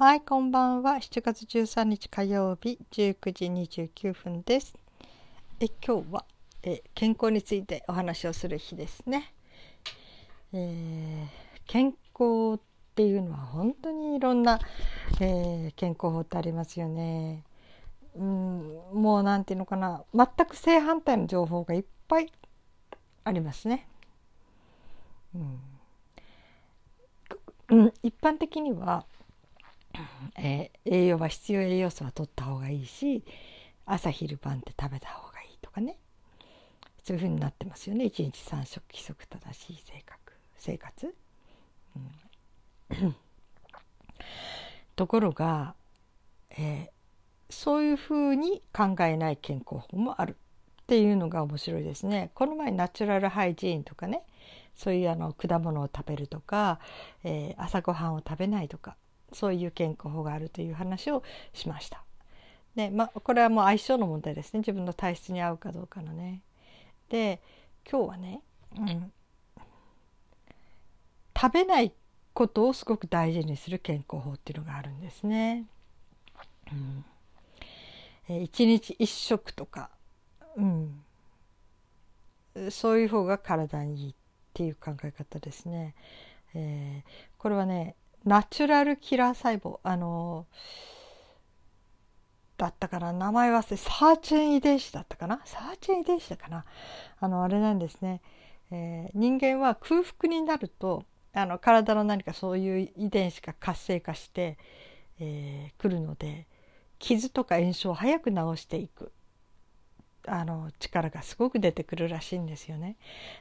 はい、こんばんは。7月13日火曜日19時29分です。え今日はえ健康についてお話をする日ですね。えー、健康っていうのは本当にいろんな、えー、健康法ってありますよね。うん、もう何て言うのかな全く正反対の情報がいっぱいありますね。うんうん、一般的にはえー、栄養は必要栄養素は取った方がいいし朝昼晩って食べた方がいいとかね。そういうふうになってますよね。一日三食規則正しい性格生活、うん、ところが、えー、そういうふうに考えない健康法もあるっていうのが面白いですね。この前ナチュラルハイジーンとかね。そういうあの果物を食べるとか、えー、朝ごはんを食べないとか。そういう健康法があるという話をしました。でまあ、これはもう相性の問題ですね自分の体質に合うかどうかのね。で今日はね、うん、食べないことをすごく大事にする健康法っていうのがあるんですね。うん、え一日一食とか、うん、そういう方が体にいいっていう考え方ですね。えー、これはねナチュラルキラー細胞あのだったかな？名前忘れサーチェン遺伝子だったかな？サーチェン遺伝子だかな？あのあれなんですね、えー、人間は空腹になるとあの体の何かそういう遺伝子が活性化して、えー、来るので傷とか炎症を早く治していく。あの力がすごく出てくるらしいんですよね。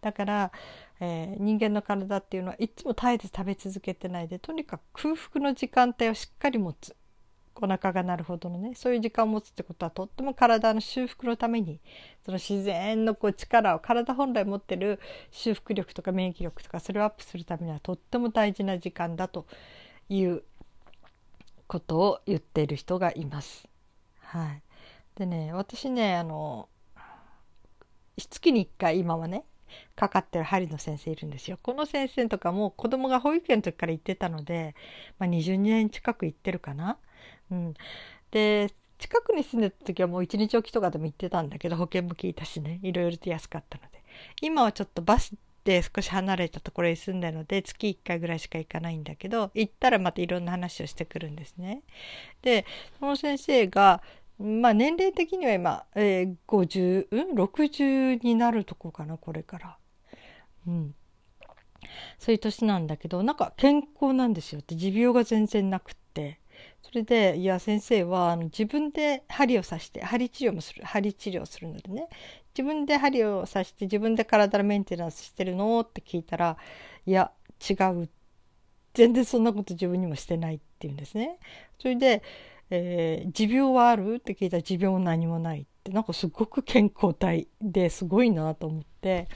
だから、えー、人間の体っていうのはいつも絶えず食べ続けてないでとにかく空腹の時間帯をしっかり持つお腹が鳴るほどのねそういう時間を持つってことはとっても体の修復のためにその自然のこう力を体本来持ってる修復力とか免疫力とかそれをアップするためにはとっても大事な時間だということを言っている人がいます。はい、でね私ねあの月に1回今はねかかってる針の先生いるんですよ。この先生とかも子供が保育園の時から行ってたので、まあ、20年近く行ってるかな。うん、で近くに住んでた時はもう一日おきとかでも行ってたんだけど保険も効いたしねいろいろと安かったので今はちょっとバスで少し離れたところに住んでるので月1回ぐらいしか行かないんだけど行ったらまたいろんな話をしてくるんですね。でその先生がまあ年齢的には今、えー、50、うん、60になるとこかな、これから。うん。そういう年なんだけど、なんか健康なんですよって、持病が全然なくって。それで、いや、先生は、あの、自分で針を刺して、針治療もする、針治療するのでね、自分で針を刺して、自分で体のメンテナンスしてるのって聞いたら、いや、違う。全然そんなこと自分にもしてないって言うんですね。それで、えー、持病はある？って聞いたら持病何もないって。なんかすごく健康体ですごいなと思って。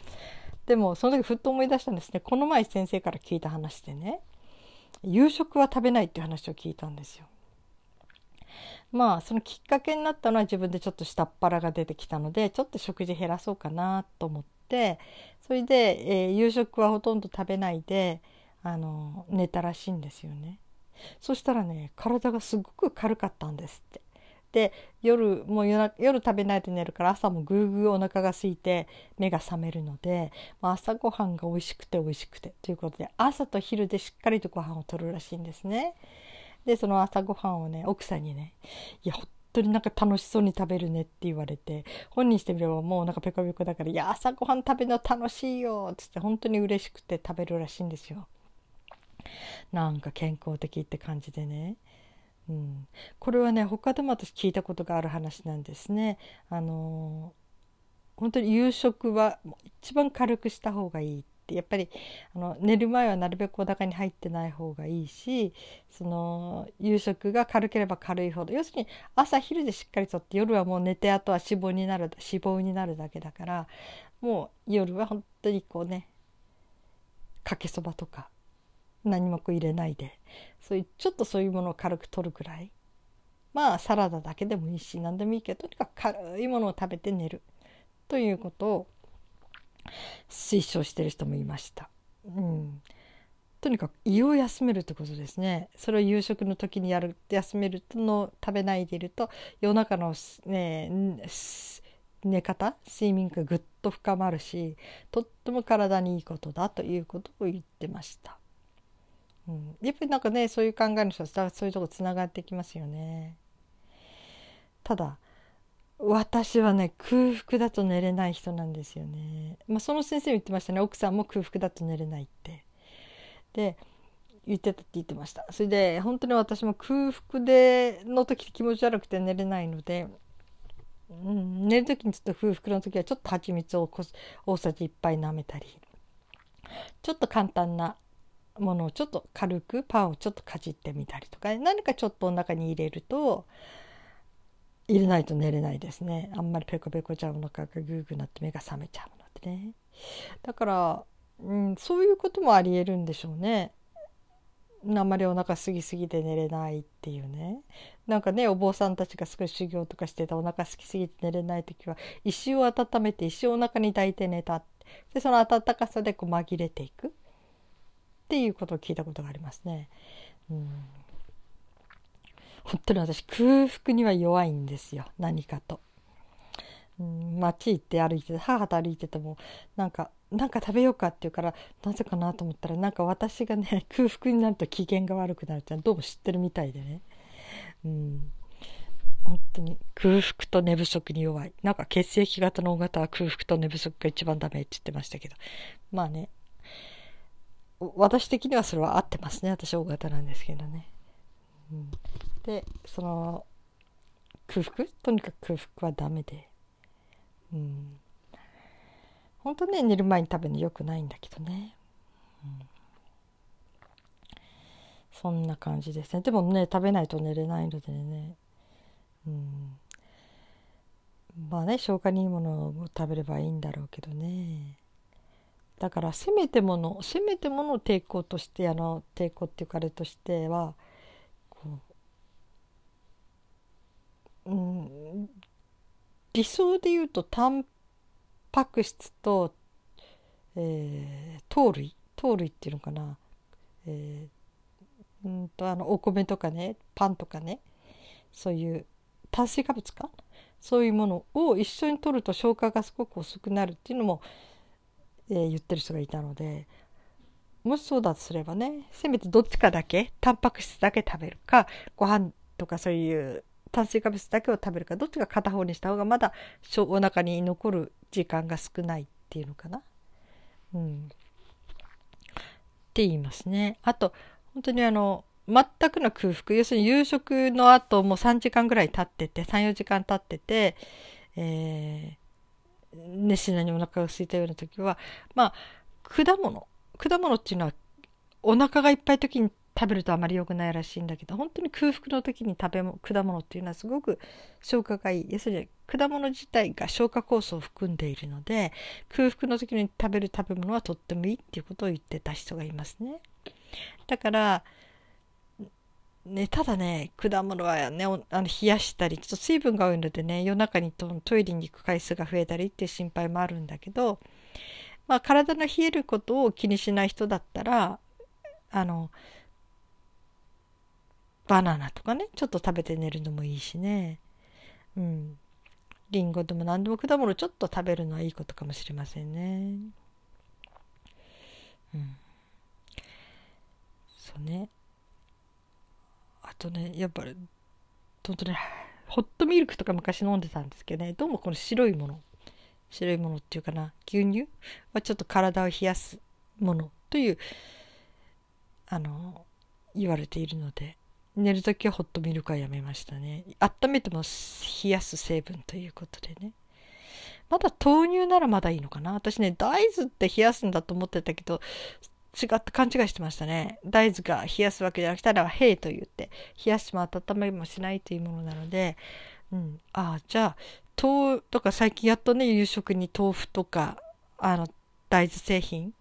でもその時ふっと思い出したんですね。この前先生から聞いた話でね。夕食は食べないっていう話を聞いたんですよ。まあそのきっかけになったのは自分でちょっと下っ腹が出てきたのでちょっと食事減らそうかなと思って。それで、えー、夕食はほとんど食べないであの寝たらしいんですよね。そしたらね体がすごく軽かったんですって。で夜もう夜夜食べないで寝るから朝もぐーぐーお腹が空いて目が覚めるので、まあ、朝ごはんが美味しくて美味しくてということで朝と昼でしっかりとご飯をとるらしいんですね。でその朝ごはんをね奥さんにね「いや本当になんか楽しそうに食べるね」って言われて本人してみればもうなんかペコペコだから「いや朝ごはん食べるの楽しいよ」っつって本当に嬉しくて食べるらしいんですよ。なんか健康的って感じでね、うん、これはね他でも私聞いたことがある話なんですね。あの本当に夕食は一番軽くした方がいいって。やっぱりあの寝る前はなるべくお腹に入ってない方がいいしその夕食が軽ければ軽いほど。要するに朝昼でしっかりとって夜はもう寝てあとは脂肪になる脂肪になるだけだからもう夜は本当にこうねかけそばとか何も入れないで。そういうちょっとそういうものを軽く取るくらい。まあサラダだけでもいいし何でもいいけどとにかく軽いものを食べて寝る。ということを推奨してる人もいました。うん、とにかく胃を休めるってことですね。それを夕食の時にやる休めるの食べないでいると夜中の、ね、寝方睡眠がぐっと深まるしとっても体にいいことだということを言ってました。うん、やっぱりなんかねそういう考えの人はそういうとこつながってきますよね。ただ私はね空腹だと寝れない人なんですよね。まあ、その先生も言ってましたね奥さんも空腹だと寝れないって。で言ってたって言ってました。それで本当に私も空腹での時気持ち悪くて寝れないので、うん、寝る時にちょっと空腹の時はちょっと蜂蜜をこ大さじ1杯舐めたりちょっと簡単なものをちょっと軽くパンをちょっとかじってみたりとか何かちょっとお腹に入れると入れないと寝れないですね。あんまりペコペコちゃうのかがグーグーなって目が覚めちゃうのでね。だから、うん、そういうこともありえるんでしょうね。あんまりお腹すぎすぎて寝れないっていうね。なんかねお坊さんたちがすごい修行とかしてたお腹すきすぎて寝れない時は石を温めて石をお腹に抱いて寝た。でその温かさでこう紛れていく。っていうことを聞いたことがありますね。うん本当に私空腹には弱いんですよ何かと。うん、街行って歩いて母と歩いててもなんかなんか食べようかって言うからなぜかなと思ったらなんか私がね 空腹になると機嫌が悪くなるってどうも知ってるみたいでね。うん本当に空腹と寝不足に弱い。なんか血液型の大型は空腹と寝不足が一番ダメって言ってましたけど。まあね。私的にはそれは合ってますね私大型なんですけどね。うん、でその空腹？とにかく空腹はダメで。うん、本当ね寝る前に食べるのよくないんだけどね。うん、そんな感じですね。でもね食べないと寝れないのでね。うん、まあね消化にいいものを食べればいいんだろうけどね。だからせめてものせめてもの抵抗としてあの抵抗っていうかあれとしてはこう、うん、理想で言うとタンパク質と、えー、糖類糖類っていうのかな、えー、うんとあのお米とかねパンとかねそういう炭水化物か？そういうものを一緒に摂ると消化がすごく遅くなるっていうのもえー、言ってる人がいたのでもしそうだとすればねせめてどっちかだけタンパク質だけ食べるかご飯とかそういう炭水化物だけを食べるかどっちか片方にした方がまだお腹に残る時間が少ないっていうのかな。うん、って言いますね。あと本当にあの全くの空腹要するに夕食の後もう3時間ぐらい経ってて34時間経ってて、えー熱心なにお腹が空いたような時はまあ果物果物っていうのはお腹がいっぱい時に食べるとあまり良くないらしいんだけど本当に空腹の時に食べも果物っていうのはすごく消化がいい。要するに果物自体が消化酵素を含んでいるので空腹の時に食べる食べ物はとってもいいっていうことを言ってた人がいますね。だからね、ただね、果物はね、あの冷やしたり、ちょっと水分が多いのでね、夜中にトイレに行く回数が増えたりっていう心配もあるんだけど、まあ、体の冷えることを気にしない人だったら、あの、バナナとかね、ちょっと食べて寝るのもいいしね。うん。リンゴでも何でも果物ちょっと食べるのはいいことかもしれませんね。うん。そうね。とねやっぱり本当ねホットミルクとか昔飲んでたんですけどね。どうもこの白いもの。白いものっていうかな。牛乳？はちょっと体を冷やすもの。というあの言われているので。寝る時はホットミルクはやめましたね。温めても冷やす成分ということでね。まだ豆乳ならまだいいのかな。私ね大豆って冷やすんだと思ってたけど違って勘違いしてましたね。大豆が冷やすわけじゃなくて、ただ兵と言って、冷やしても温めもしないというものなので、うん、ああ、じゃあ、豆とか最近やっとね、夕食に豆腐とか、あの、大豆製品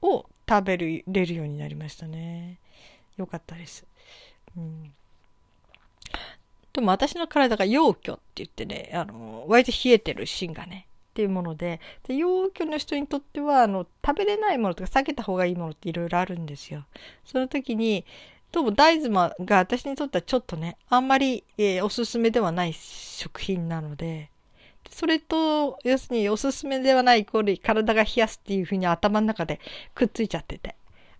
を食べれるようになりましたね。よかったです。うん。でも私の体が陽虚って言ってね、あの、割と冷えてる芯がね、っていうものでで陽キャの人にとってはあの食べれないものとか避けた方がいいものっていろいろあるんですよ。その時にどうも大豆が私にとってはちょっとねあんまり、えー、おすすめではない食品なのでそれと要するにおすすめではないイコール体が冷やすっていうふうに頭の中でくっついちゃってて、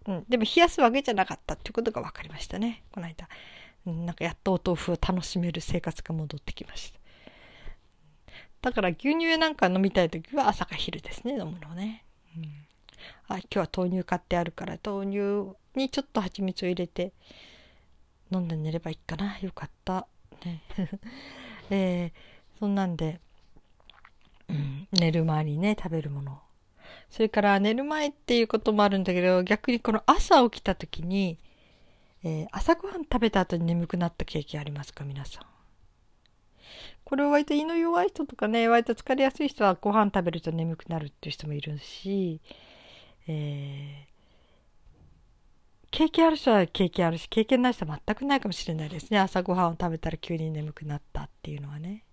うん、でも冷やすわけじゃなかったっていうことが分かりましたねこの間、うん、なんかやっとお豆腐を楽しめる生活が戻ってきました。だから牛乳なんか飲みたい時は朝か昼ですね飲むのね、うん、あ今日は豆乳買ってあるから豆乳にちょっと蜂蜜を入れて飲んで寝ればいいかな。よかった。ね。えー、そんなんでうん、寝る前にね食べるもの。それから寝る前っていうこともあるんだけど逆にこの朝起きた時に、えー、朝ごはん食べた後に眠くなった経験ありますか？皆さん。これは割と胃の弱い人とかね割と疲れやすい人はご飯食べると眠くなるっていう人もいるし、えー経験ある人は経験あるし経験ない人は全くないかもしれないですね朝ごはんを食べたら急に眠くなったっていうのはね。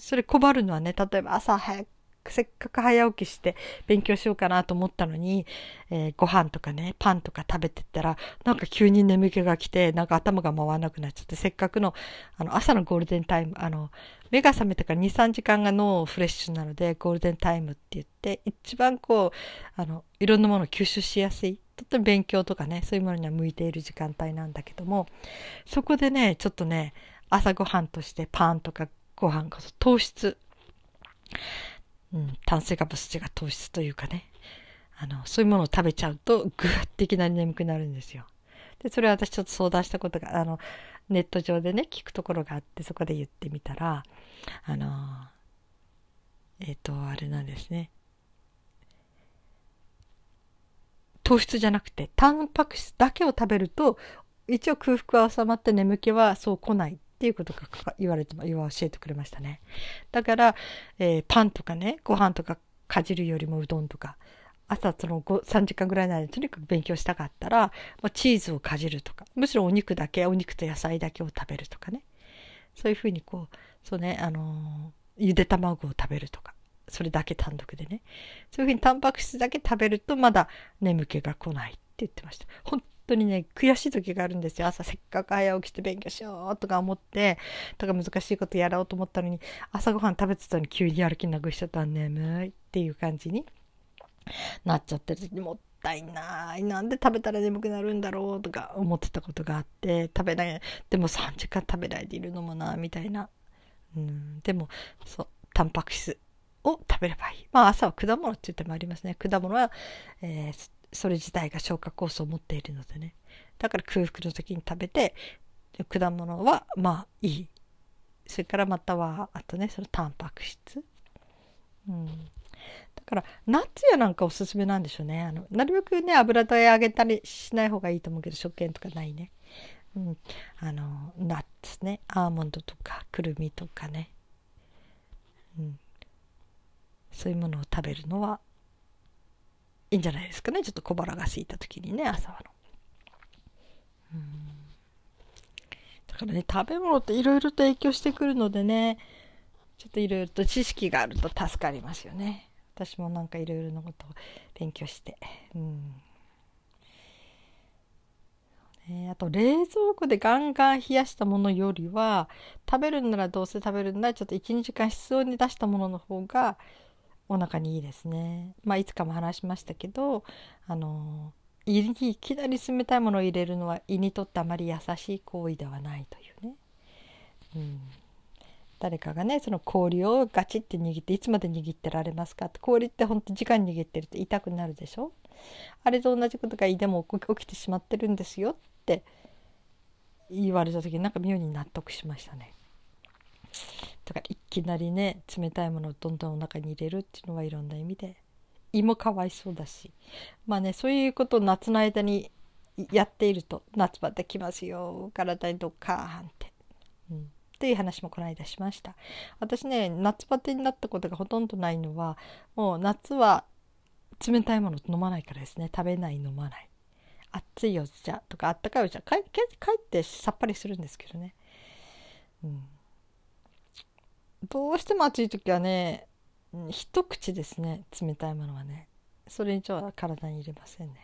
それ困るのはね、例えば朝早く、せっかく早起きして勉強しようかなと思ったのに、えー、ご飯とかね、パンとか食べてったら、なんか急に眠気が来て、なんか頭が回らなくなっちゃって、せっかくの、あの、朝のゴールデンタイム、あの、目が覚めてから2、3時間が脳フレッシュなので、ゴールデンタイムって言って、一番こう、あの、いろんなものを吸収しやすい。とっても勉強とかね、そういうものには向いている時間帯なんだけども、そこでね、ちょっとね、朝ごはんとしてパンとかご飯こそ糖質、うん、炭水化物質が糖質というかね、あの、そういうものを食べちゃうと、ぐわっていきなり眠くなるんですよ。で、それは私ちょっと相談したことが、あの、ネット上でね、聞くところがあって、そこで言ってみたら、あの、えっ、ー、と、あれなんですね。糖質じゃなくて、タンパク質だけを食べると、一応空腹は収まって眠気はそう来ないっていうことが言われて、言わ教えてくれましたね。だから、えー、パンとかね、ご飯とかかじるよりもうどんとか、朝その3時間ぐらいの間にとにかく勉強したかったら、まあ、チーズをかじるとか、むしろお肉だけ、お肉と野菜だけを食べるとかね。そういうふうにこう、そうね、あのー、ゆで卵を食べるとか。それだけ単独でね。そういうふうにタンパク質だけ食べるとまだ眠気が来ないって言ってました。本当にね、悔しい時があるんですよ。朝せっかく早起きして勉強しようとか思って、とか難しいことやろうと思ったのに、朝ごはん食べてたのに急にやる気なくしちゃったら眠いっていう感じになっちゃってる時にもったいない。なんで食べたら眠くなるんだろうとか思ってたことがあって、食べない、でも3時間食べないでいるのもな、みたいな。うん、でも、そう、タンパク質を食べればいい。まあ朝は果物って言ってもありますね。果物は、えーそれ自体が消化酵素を持っているのでね。だから空腹の時に食べて果物はまあいい。それからまたはあとねそのタンパク質。うん。だからナッツやなんかおすすめなんでしょうね。あのなるべくね油で揚げたりしない方がいいと思うけど食塩とかないね。うん。あのナッツね。アーモンドとかくるみとかね。うん。そういうものを食べるのはいいんじゃないですかねちょっと小腹が空いた時にね朝はの。うんだからね食べ物っていろいろと影響してくるのでねちょっといろいろと知識があると助かりますよね。私もなんかいろいろなことを勉強して。うんあと冷蔵庫でガンガン冷やしたものよりは食べるんならどうせ食べるんならちょっと12時間室温に出したものの方がお腹にいいですね。まあ、いつかも話しましたけど、あの、胃にいきなり冷たいものを入れるのは胃にとってあまり優しい行為ではないというね。うん、誰かがねその氷をガチって握っていつまで握ってられますかって氷ってほんと時間握ってると痛くなるでしょ？あれと同じことが胃でも起きてしまってるんですよって言われた時なんか妙に納得しましたね。だからいきなりね冷たいものをどんどんお腹に入れるっていうのはいろんな意味で胃もかわいそうだし。まあねそういうことを夏の間にやっていると夏バテきますよ体にドッカーンって。うん。っていう話もこの間しました。私ね夏バテになったことがほとんどないのはもう夏は冷たいもの飲まないからですね。食べない飲まない。熱いお茶とかあったかいお茶かえかえってさっぱりするんですけどね。うん。どうしても暑い時はね一口ですね冷たいものはね。それ以上は体に入れませんね、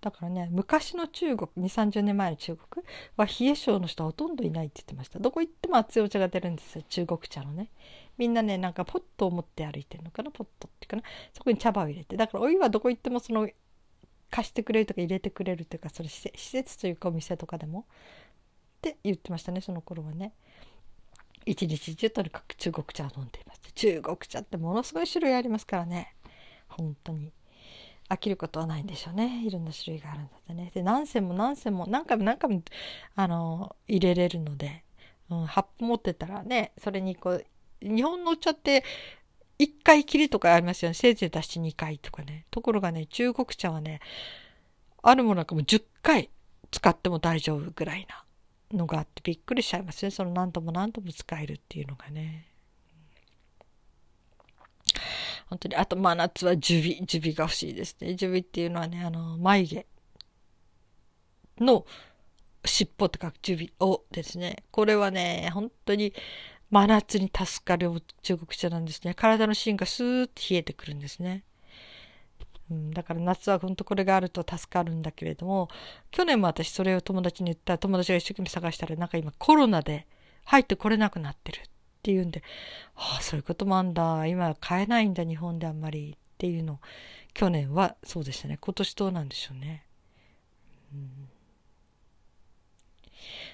だからね昔の中国2 3 0年前の中国は冷え性の人はほとんどいないって言ってました。どこ行っても熱いお茶が出るんですよ中国茶のね。みんなねなんかポットを持って歩いてるのかなポットっていうかな。そこに茶葉を入れて。だからお湯はどこ行ってもその貸してくれるとか入れてくれるというかそれ施設というかお店とかでも。って言ってましたねその頃はね。一日中とにかく中国茶を飲んでいます。中国茶ってものすごい種類ありますからね。本当に。飽きることはないんでしょうね。いろんな種類があるんだってね。で何銭も何銭も何回も何回もあの入れれるので、うん、葉持ってたらねそれにこう日本のお茶って1回きりとかありますよね。せいぜい出して2回とかね。ところがね中国茶はねあるものなんかも10回使っても大丈夫ぐらいなのがあってびっくりしちゃいますね。その何度も何度も使えるっていうのがね。本当に。あと真夏はジュビジュビが欲しいですね。ジュビっていうのはねあの眉毛の尻尾とかジュビをですね。これはね本当に真夏に助かる中国茶なんですね。体の芯がスーッと冷えてくるんですね。うん、だから夏は本当これがあると助かるんだけれども去年も私それを友達に言ったら友達が一生懸命探したらなんか今コロナで入ってこれなくなってるっていうんでああそういうこともあんだ。今買えないんだ日本であんまりっていうの。去年はそうでしたね。今年どうなんでしょうね。うん。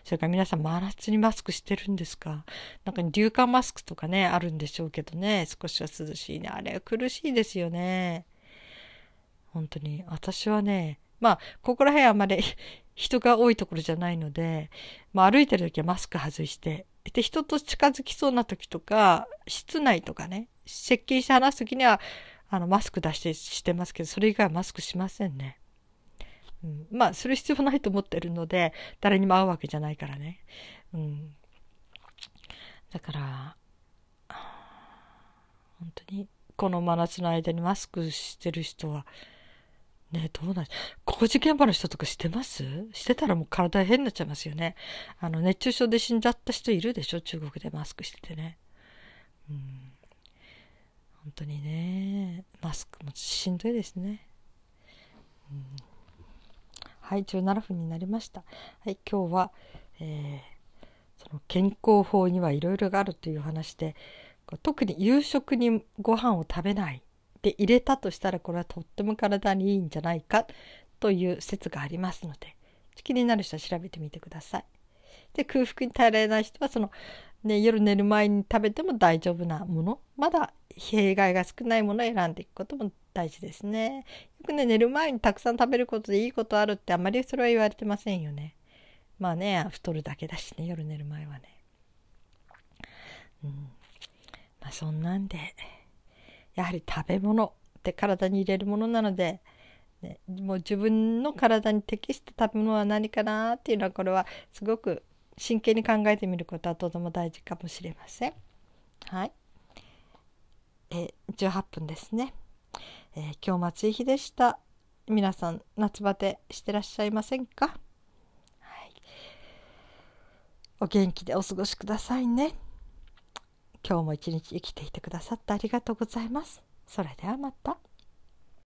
それから皆さん真夏にマスクしてるんですか？なんか流感マスクとかねあるんでしょうけどね。少しは涼しいね。あれは苦しいですよね。本当に私はねまあここら辺あんまり 人が多いところじゃないので、まあ、歩いてる時はマスク外してで人と近づきそうな時とか室内とかね接近して話す時にはあのマスク出してしてますけどそれ以外はマスクしませんね。うん、まあする必要ないと思ってるので誰にも会うわけじゃないからね。うん、だから本当にこの真夏の間にマスクしてる人はねどうなん工事現場の人とかしてます？してたらもう体変になっちゃいますよね。あの、熱中症で死んじゃった人いるでしょ？中国でマスクしててね。うん。本当にね、マスクもしんどいですね。うん、はい、17分になりました。はい、今日は、えー、その健康法にはいろいろがあるという話で、特に夕食にご飯を食べないで入れたとしたらこれはとっても体にいいんじゃないかという説がありますので気になる人は調べてみてください。で空腹に耐えられない人はその、ね、夜寝る前に食べても大丈夫なものまだ弊害が少ないものを選んでいくことも大事ですね。よくね寝る前にたくさん食べることでいいことあるってあまりそれは言われてませんよね。まあね太るだけだしね夜寝る前はね。うん、まあそんなんで。やはり食べ物って体に入れるものなので、ね、もう自分の体に適した食べ物は何かなっていうのはこれはすごく真剣に考えてみることはとても大事かもしれません。はい。え18分ですね、えー、今日も暑い日でした。皆さん夏バテしてらっしゃいませんか、はい、お元気でお過ごしくださいね。今日も一日生きていてくださってありがとうございます。それではまた。